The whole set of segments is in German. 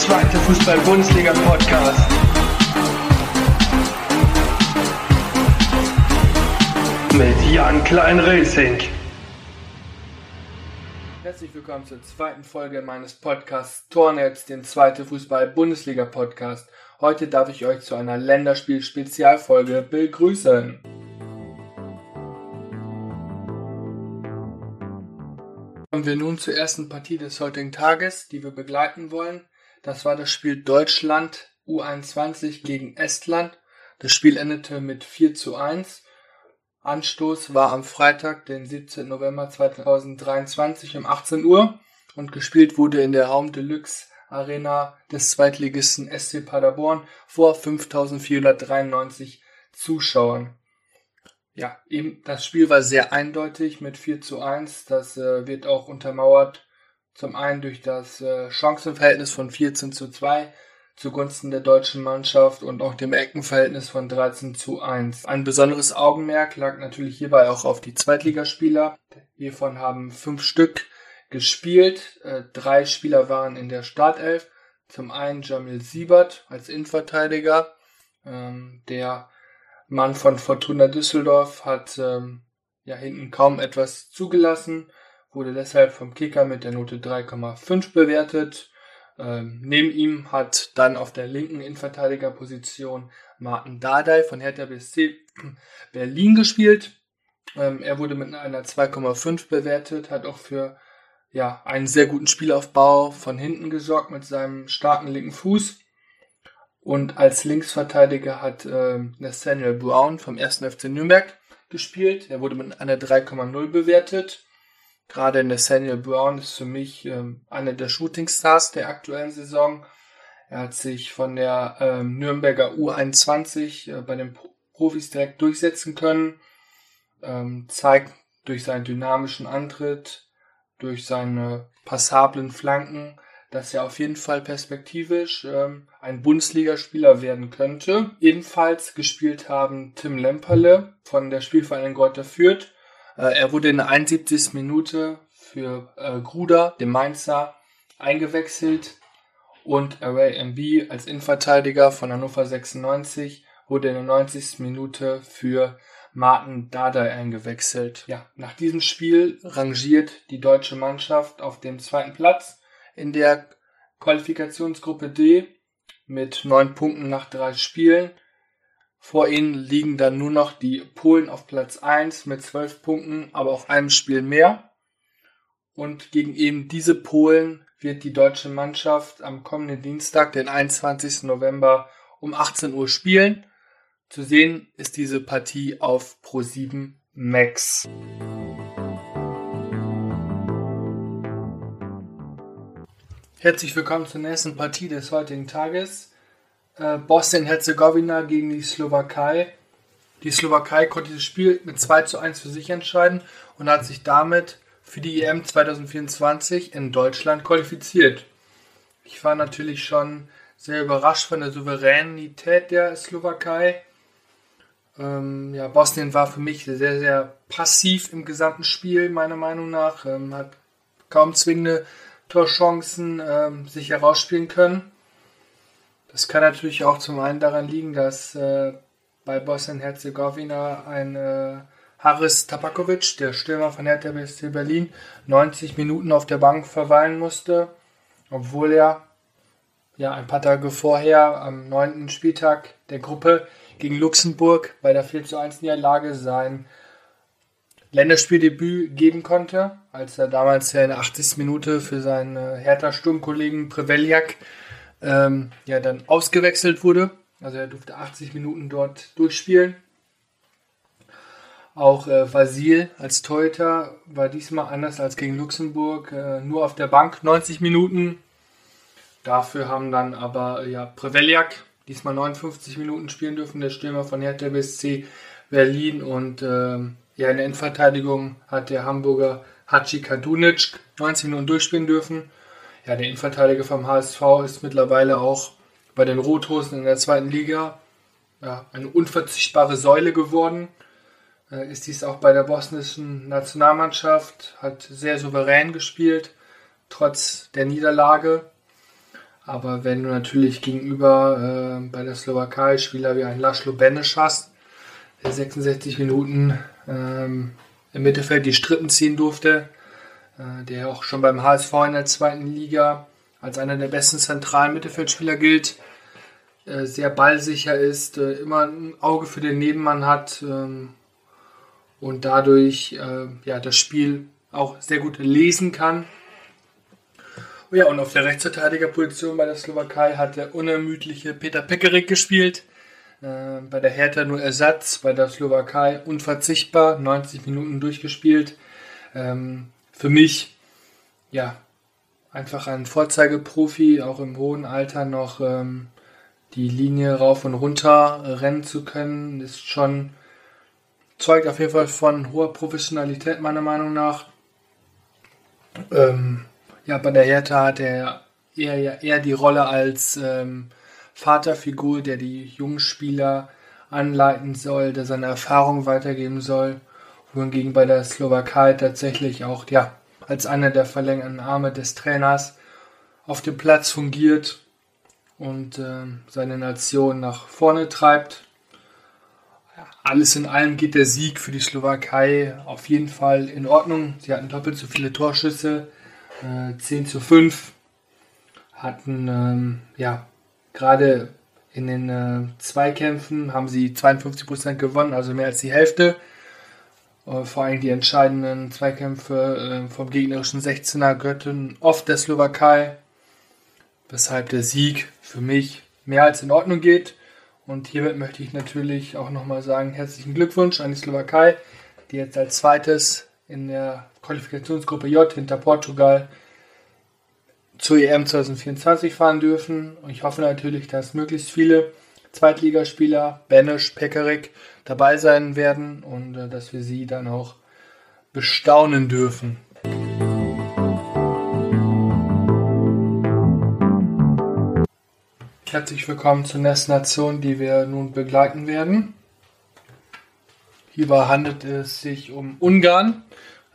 zweite Fußball-Bundesliga-Podcast. Mit Jan Klein-Racing. Herzlich willkommen zur zweiten Folge meines Podcasts Tornetz, den zweite Fußball-Bundesliga-Podcast. Heute darf ich euch zu einer Länderspiel-Spezialfolge begrüßen. Kommen wir nun zur ersten Partie des heutigen Tages, die wir begleiten wollen. Das war das Spiel Deutschland U21 gegen Estland. Das Spiel endete mit 4 zu 1. Anstoß war am Freitag, den 17. November 2023 um 18 Uhr und gespielt wurde in der Home Deluxe Arena des Zweitligisten SC Paderborn vor 5493 Zuschauern ja, eben das Spiel war sehr eindeutig mit 4 zu 1. Das äh, wird auch untermauert zum einen durch das äh, Chancenverhältnis von 14 zu 2 zugunsten der deutschen Mannschaft und auch dem Eckenverhältnis von 13 zu 1. Ein besonderes Augenmerk lag natürlich hierbei auch auf die Zweitligaspieler. Hiervon haben fünf Stück gespielt. Äh, drei Spieler waren in der Startelf. Zum einen Jamil Siebert als Innenverteidiger, ähm, der Mann von Fortuna Düsseldorf hat ähm, ja hinten kaum etwas zugelassen, wurde deshalb vom Kicker mit der Note 3,5 bewertet. Ähm, neben ihm hat dann auf der linken Innenverteidigerposition Martin Dardai von Hertha BSC Berlin gespielt. Ähm, er wurde mit einer 2,5 bewertet, hat auch für ja, einen sehr guten Spielaufbau von hinten gesorgt mit seinem starken linken Fuß. Und als Linksverteidiger hat äh, Nathaniel Brown vom 1. FC Nürnberg gespielt. Er wurde mit einer 3,0 bewertet. Gerade Nathaniel Brown ist für mich ähm, einer der Shootingstars der aktuellen Saison. Er hat sich von der ähm, Nürnberger U21 äh, bei den Profis direkt durchsetzen können. Ähm, zeigt durch seinen dynamischen Antritt, durch seine passablen Flanken dass er auf jeden Fall perspektivisch ähm, ein Bundesligaspieler werden könnte. Ebenfalls gespielt haben Tim Lemperle von der Spielvereinigung Greuther Fürth. Äh, er wurde in der 71. Minute für äh, Gruder, dem Mainzer, eingewechselt und Array MB als Innenverteidiger von Hannover 96 wurde in der 90. Minute für Martin Dardai eingewechselt. Ja, nach diesem Spiel rangiert die deutsche Mannschaft auf dem zweiten Platz in der Qualifikationsgruppe D mit neun Punkten nach drei Spielen. Vor ihnen liegen dann nur noch die Polen auf Platz 1 mit zwölf Punkten, aber auch einem Spiel mehr. Und gegen eben diese Polen wird die deutsche Mannschaft am kommenden Dienstag, den 21. November um 18 Uhr spielen. Zu sehen ist diese Partie auf Pro7 Max. Herzlich willkommen zur nächsten Partie des heutigen Tages. Äh, Bosnien-Herzegowina gegen die Slowakei. Die Slowakei konnte dieses Spiel mit 2 zu 1 für sich entscheiden und hat sich damit für die EM 2024 in Deutschland qualifiziert. Ich war natürlich schon sehr überrascht von der Souveränität der Slowakei. Ähm, ja, Bosnien war für mich sehr, sehr passiv im gesamten Spiel, meiner Meinung nach. Ähm, hat kaum zwingende Torchancen ähm, sich herausspielen können. Das kann natürlich auch zum einen daran liegen, dass äh, bei Bosnien-Herzegowina ein äh, Haris Tabakovic, der Stürmer von Hertha BSC Berlin, 90 Minuten auf der Bank verweilen musste, obwohl er ja ein paar Tage vorher am neunten Spieltag der Gruppe gegen Luxemburg bei der 4 zu 1 Niederlage sein Länderspieldebüt geben konnte, als er damals ja in der 80. Minute für seinen äh, Hertha-Sturmkollegen Preveljak ähm, ja dann ausgewechselt wurde. Also er durfte 80 Minuten dort durchspielen. Auch äh, Vasil als Torhüter war diesmal anders als gegen Luxemburg, äh, nur auf der Bank 90 Minuten. Dafür haben dann aber ja Preveljak diesmal 59 Minuten spielen dürfen, der Stürmer von Hertha BSC Berlin und ähm, ja, in der Innenverteidigung hat der Hamburger Hachi Kadunic 19 Minuten durchspielen dürfen. Ja, der Innenverteidiger vom HSV ist mittlerweile auch bei den Rothosen in der zweiten Liga ja, eine unverzichtbare Säule geworden. Äh, ist dies auch bei der bosnischen Nationalmannschaft, hat sehr souverän gespielt, trotz der Niederlage. Aber wenn du natürlich gegenüber äh, bei der Slowakei Spieler wie ein Laszlo Benes hast, der 66 Minuten ähm, im Mittelfeld die Strippen ziehen durfte, der auch schon beim HSV in der zweiten Liga als einer der besten zentralen Mittelfeldspieler gilt, äh, sehr ballsicher ist, äh, immer ein Auge für den Nebenmann hat ähm, und dadurch äh, ja, das Spiel auch sehr gut lesen kann. Ja, und auf der Rechtsverteidigerposition bei der Slowakei hat der unermüdliche Peter Pekarik gespielt. Äh, bei der Hertha nur Ersatz, bei der Slowakei unverzichtbar, 90 Minuten durchgespielt. Ähm, für mich, ja, einfach ein Vorzeigeprofi, auch im hohen Alter noch ähm, die Linie rauf und runter rennen zu können, ist schon, zeugt auf jeden Fall von hoher Professionalität meiner Meinung nach. Ähm, ja, bei der Hertha hat er eher, eher die Rolle als ähm, Vaterfigur, der die jungen Spieler anleiten soll, der seine Erfahrung weitergeben soll. Wohingegen bei der Slowakei tatsächlich auch ja, als einer der verlängerten Arme des Trainers auf dem Platz fungiert und äh, seine Nation nach vorne treibt. Alles in allem geht der Sieg für die Slowakei auf jeden Fall in Ordnung. Sie hatten doppelt so viele Torschüsse, äh, 10 zu 5. Hatten, ähm, ja, gerade in den äh, Zweikämpfen haben sie 52% gewonnen, also mehr als die Hälfte. Äh, vor allem die entscheidenden Zweikämpfe äh, vom gegnerischen 16er Götten oft der Slowakei. Weshalb der Sieg für mich mehr als in Ordnung geht. Und hiermit möchte ich natürlich auch nochmal sagen, herzlichen Glückwunsch an die Slowakei, die jetzt als zweites in der Qualifikationsgruppe J hinter Portugal zur EM 2024 fahren dürfen. Und ich hoffe natürlich, dass möglichst viele Zweitligaspieler, Benisch, Pekarik, dabei sein werden und äh, dass wir sie dann auch bestaunen dürfen. Herzlich willkommen zur nächsten Nation, die wir nun begleiten werden. Hierbei handelt es sich um Ungarn.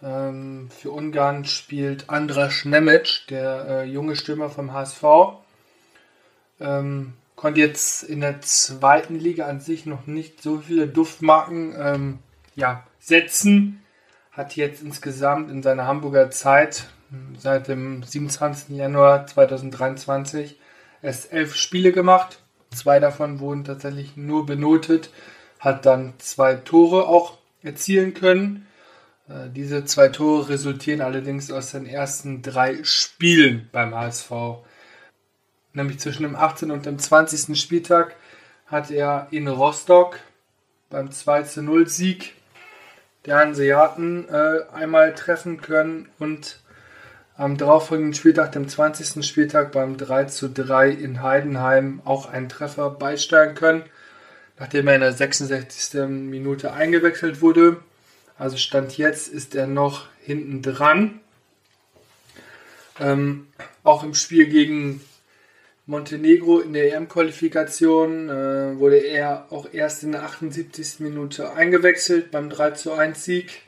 Ähm, für Ungarn spielt Andras Nemec, der äh, junge Stürmer vom HSV. Ähm, konnte jetzt in der zweiten Liga an sich noch nicht so viele Duftmarken ähm, ja, setzen. Hat jetzt insgesamt in seiner Hamburger Zeit seit dem 27. Januar 2023 erst elf Spiele gemacht. Zwei davon wurden tatsächlich nur benotet. Hat dann zwei Tore auch erzielen können. Äh, diese zwei Tore resultieren allerdings aus den ersten drei Spielen beim HSV. Nämlich zwischen dem 18. und dem 20. Spieltag hat er in Rostock beim 2 0 Sieg der Hanseaten äh, einmal treffen können und am darauffolgenden Spieltag, dem 20. Spieltag beim 3 zu 3 in Heidenheim auch einen Treffer beisteuern können, nachdem er in der 66. Minute eingewechselt wurde. Also Stand jetzt ist er noch hinten dran. Ähm, auch im Spiel gegen Montenegro in der EM-Qualifikation äh, wurde er auch erst in der 78. Minute eingewechselt beim 3 zu 1 Sieg.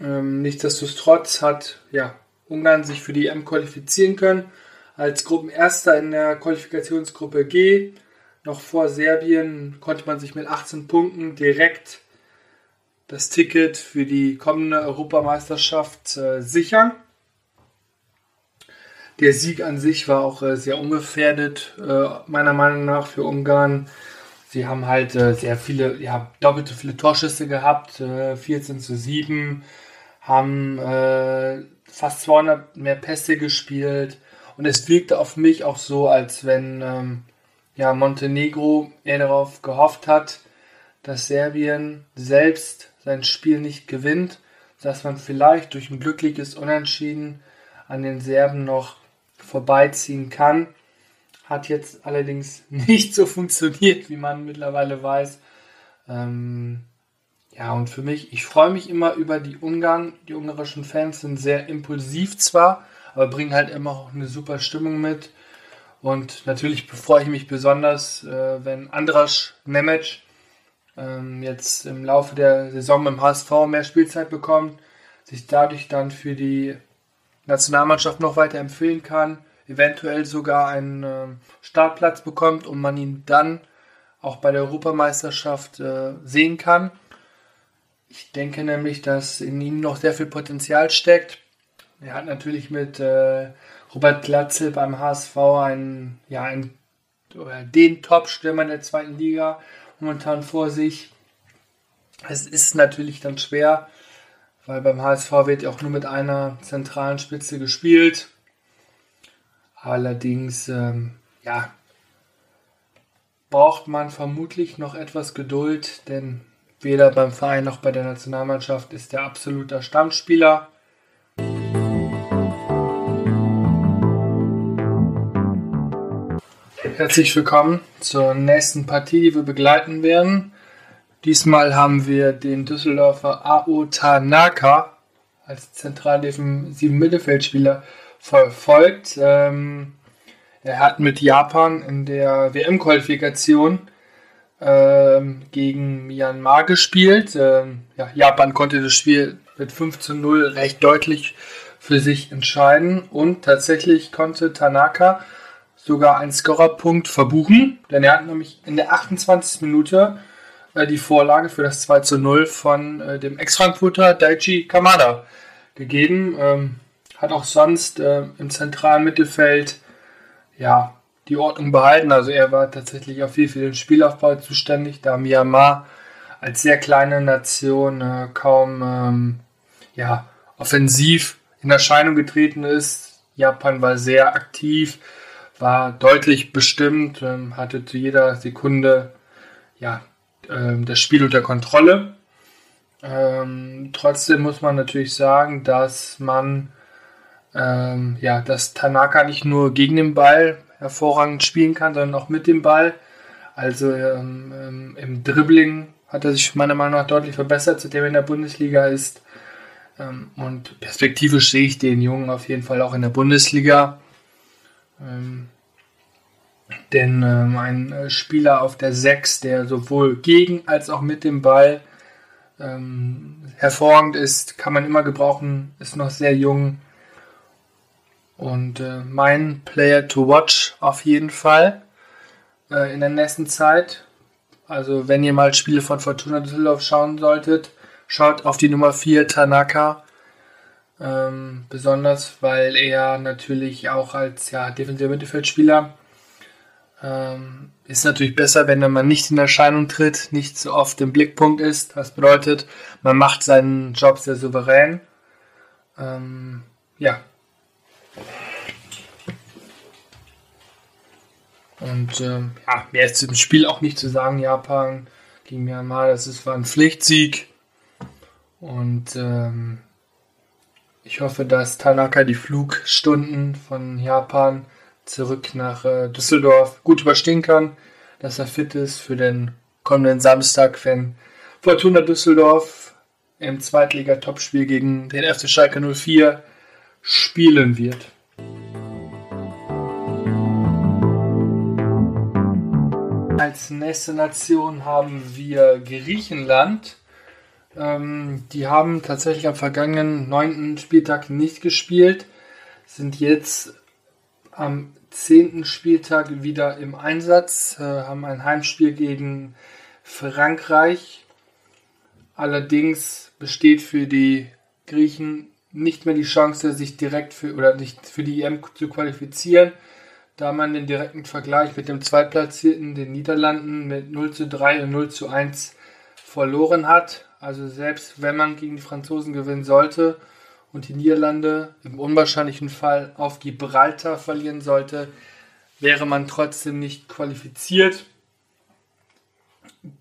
Ähm, nichtsdestotrotz hat ja, Ungarn sich für die EM qualifizieren können. Als Gruppenerster in der Qualifikationsgruppe G, noch vor Serbien, konnte man sich mit 18 Punkten direkt das Ticket für die kommende Europameisterschaft äh, sichern. Der Sieg an sich war auch äh, sehr ungefährdet, äh, meiner Meinung nach, für Ungarn. Sie haben halt äh, sehr viele, ja, doppelte viele Torschüsse gehabt, 14 äh, zu 7, haben äh, fast 200 mehr Pässe gespielt und es wirkte auf mich auch so, als wenn ähm, ja, Montenegro eher darauf gehofft hat, dass Serbien selbst sein Spiel nicht gewinnt, dass man vielleicht durch ein glückliches Unentschieden an den Serben noch vorbeiziehen kann. Hat jetzt allerdings nicht so funktioniert, wie man mittlerweile weiß. Ähm, ja, und für mich, ich freue mich immer über die Ungarn. Die ungarischen Fans sind sehr impulsiv zwar, aber bringen halt immer auch eine super Stimmung mit. Und natürlich freue ich mich besonders, äh, wenn Andras Nemec ähm, jetzt im Laufe der Saison im HSV mehr Spielzeit bekommt, sich dadurch dann für die Nationalmannschaft noch weiter empfehlen kann. eventuell sogar einen äh, Startplatz bekommt und man ihn dann auch bei der Europameisterschaft äh, sehen kann. Ich denke nämlich, dass in ihm noch sehr viel Potenzial steckt. Er hat natürlich mit äh, Robert Glatzel beim HSV einen, ja, einen, den Top-Stürmer der zweiten Liga momentan vor sich. Es ist natürlich dann schwer, weil beim HSV wird ja auch nur mit einer zentralen Spitze gespielt. Allerdings, ähm, ja, braucht man vermutlich noch etwas Geduld, denn weder beim Verein noch bei der Nationalmannschaft ist er absoluter Stammspieler. Herzlich willkommen zur nächsten Partie, die wir begleiten werden. Diesmal haben wir den Düsseldorfer Ao Tanaka als zentraldefensiven Mittelfeldspieler verfolgt. Ähm, er hat mit Japan in der WM-Qualifikation ähm, gegen Myanmar gespielt. Ähm, ja, Japan konnte das Spiel mit 5 zu 0 recht deutlich für sich entscheiden und tatsächlich konnte Tanaka sogar einen Scorerpunkt verbuchen, denn er hat nämlich in der 28. Minute die Vorlage für das 2 zu 0 von äh, dem Ex-Frankfurter Daichi Kamada gegeben. Ähm, hat auch sonst äh, im zentralen Mittelfeld ja, die Ordnung behalten. Also er war tatsächlich auch viel für den Spielaufbau zuständig, da Myanmar als sehr kleine Nation äh, kaum ähm, ja, offensiv in Erscheinung getreten ist. Japan war sehr aktiv, war deutlich bestimmt, ähm, hatte zu jeder Sekunde ja, ähm, das Spiel unter Kontrolle. Ähm, trotzdem muss man natürlich sagen, dass man ähm, ja, dass Tanaka nicht nur gegen den Ball hervorragend spielen kann, sondern auch mit dem Ball. Also ähm, im Dribbling hat er sich meiner Meinung nach deutlich verbessert, seitdem er in der Bundesliga ist. Und perspektivisch sehe ich den Jungen auf jeden Fall auch in der Bundesliga. Ähm, denn ähm, ein äh, Spieler auf der 6, der sowohl gegen als auch mit dem Ball ähm, hervorragend ist, kann man immer gebrauchen, ist noch sehr jung. Und äh, mein Player to watch auf jeden Fall äh, in der nächsten Zeit. Also wenn ihr mal Spiele von Fortuna Düsseldorf schauen solltet, schaut auf die Nummer 4 Tanaka. Ähm, besonders weil er natürlich auch als ja, defensiver Mittelfeldspieler ähm, ist natürlich besser, wenn man nicht in Erscheinung tritt, nicht so oft im Blickpunkt ist. Das bedeutet, man macht seinen Job sehr souverän. Ähm, ja. Und ähm, ja, mehr ist im Spiel auch nicht zu sagen. Japan gegen Myanmar, das ist, war ein Pflichtsieg. Und ähm, ich hoffe, dass Tanaka die Flugstunden von Japan zurück nach äh, Düsseldorf gut überstehen kann, dass er fit ist für den kommenden Samstag, wenn Fortuna Düsseldorf im Zweitliga-Topspiel gegen den FC Schalke 04 spielen wird. Als nächste Nation haben wir Griechenland. Ähm, die haben tatsächlich am vergangenen neunten Spieltag nicht gespielt, sind jetzt am zehnten Spieltag wieder im Einsatz, äh, haben ein Heimspiel gegen Frankreich. Allerdings besteht für die Griechen nicht mehr die Chance, sich direkt für oder nicht für die EM zu qualifizieren, da man den direkten Vergleich mit dem Zweitplatzierten, den Niederlanden, mit 0 zu 3 und 0 zu 1 verloren hat. Also selbst wenn man gegen die Franzosen gewinnen sollte, und die Niederlande im unwahrscheinlichen Fall auf Gibraltar verlieren sollte, wäre man trotzdem nicht qualifiziert.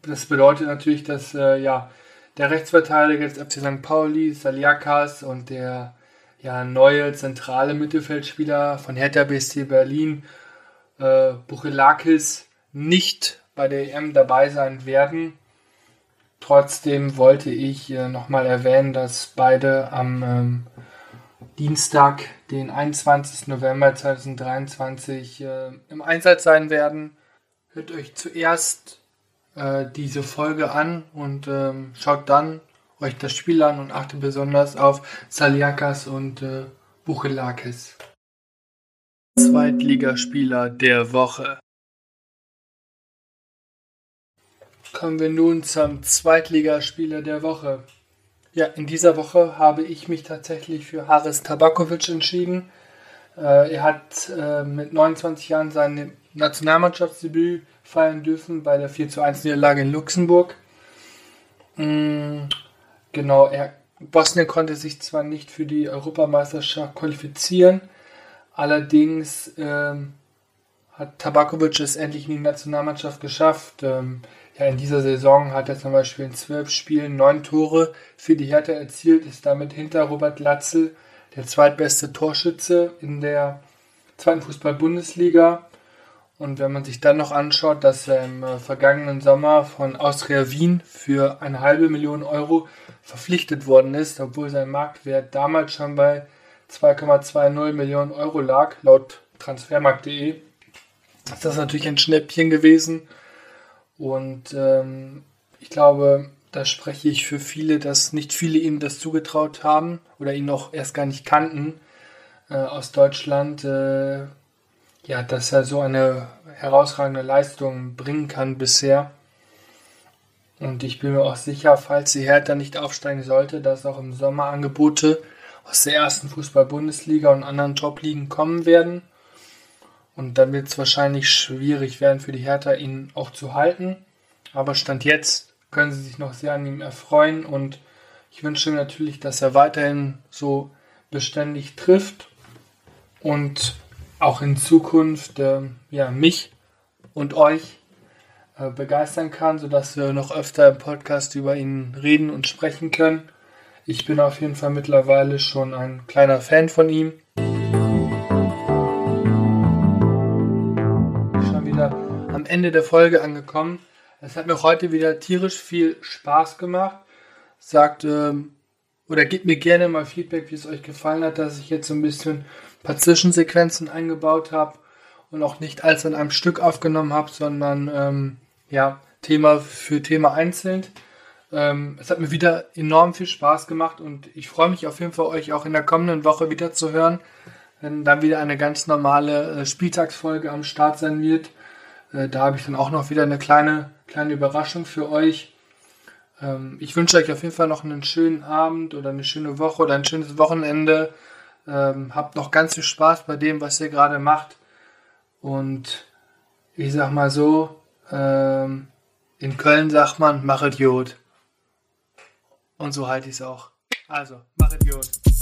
Das bedeutet natürlich, dass äh, ja, der Rechtsverteidiger des FC St. Pauli, Saliakas und der ja, neue zentrale Mittelfeldspieler von Hertha BSC Berlin, äh, Buchelakis, nicht bei der EM dabei sein werden. Trotzdem wollte ich äh, nochmal erwähnen, dass beide am ähm, Dienstag, den 21. November 2023, äh, im Einsatz sein werden. Hört euch zuerst äh, diese Folge an und ähm, schaut dann euch das Spiel an und achtet besonders auf Saliakas und äh, Buchelakis. Zweitligaspieler der Woche. Kommen wir nun zum Zweitligaspieler der Woche. Ja, in dieser Woche habe ich mich tatsächlich für Haris Tabakovic entschieden. Äh, er hat äh, mit 29 Jahren sein Nationalmannschaftsdebüt feiern dürfen bei der 4 zu 1 Niederlage in Luxemburg. Mm, genau, er, Bosnien konnte sich zwar nicht für die Europameisterschaft qualifizieren, allerdings ähm, hat Tabakovic es endlich in die Nationalmannschaft geschafft. Ähm, ja, in dieser Saison hat er zum Beispiel in zwölf Spielen neun Tore für die Hertha erzielt, ist damit hinter Robert Latzel der zweitbeste Torschütze in der zweiten Fußball-Bundesliga. Und wenn man sich dann noch anschaut, dass er im äh, vergangenen Sommer von Austria Wien für eine halbe Million Euro verpflichtet worden ist, obwohl sein Marktwert damals schon bei 2,20 Millionen Euro lag, laut transfermarkt.de, ist das natürlich ein Schnäppchen gewesen. Und ähm, ich glaube, da spreche ich für viele, dass nicht viele ihm das zugetraut haben oder ihn auch erst gar nicht kannten äh, aus Deutschland, äh, ja, dass er so eine herausragende Leistung bringen kann bisher. Und ich bin mir auch sicher, falls die Hertha nicht aufsteigen sollte, dass auch im Sommer Angebote aus der ersten Fußball-Bundesliga und anderen Top-Ligen kommen werden. Und dann wird es wahrscheinlich schwierig werden für die Hertha, ihn auch zu halten. Aber Stand jetzt können sie sich noch sehr an ihm erfreuen und ich wünsche ihm natürlich, dass er weiterhin so beständig trifft und auch in Zukunft äh, ja, mich und euch äh, begeistern kann, sodass wir noch öfter im Podcast über ihn reden und sprechen können. Ich bin auf jeden Fall mittlerweile schon ein kleiner Fan von ihm Ende der Folge angekommen. Es hat mir heute wieder tierisch viel Spaß gemacht. Sagt ähm, oder gebt mir gerne mal Feedback, wie es euch gefallen hat, dass ich jetzt so ein bisschen ein paar Zwischensequenzen eingebaut habe und auch nicht alles in einem Stück aufgenommen habe, sondern ähm, ja, Thema für Thema einzeln. Ähm, es hat mir wieder enorm viel Spaß gemacht und ich freue mich auf jeden Fall, euch auch in der kommenden Woche wieder zu hören, wenn dann wieder eine ganz normale äh, Spieltagsfolge am Start sein wird. Äh, da habe ich dann auch noch wieder eine kleine, kleine Überraschung für euch. Ähm, ich wünsche euch auf jeden Fall noch einen schönen Abend oder eine schöne Woche oder ein schönes Wochenende. Ähm, habt noch ganz viel Spaß bei dem, was ihr gerade macht. Und ich sag mal so, ähm, in Köln sagt man, mach Idiot. Und so halte ich es auch. Also, mach Idiot.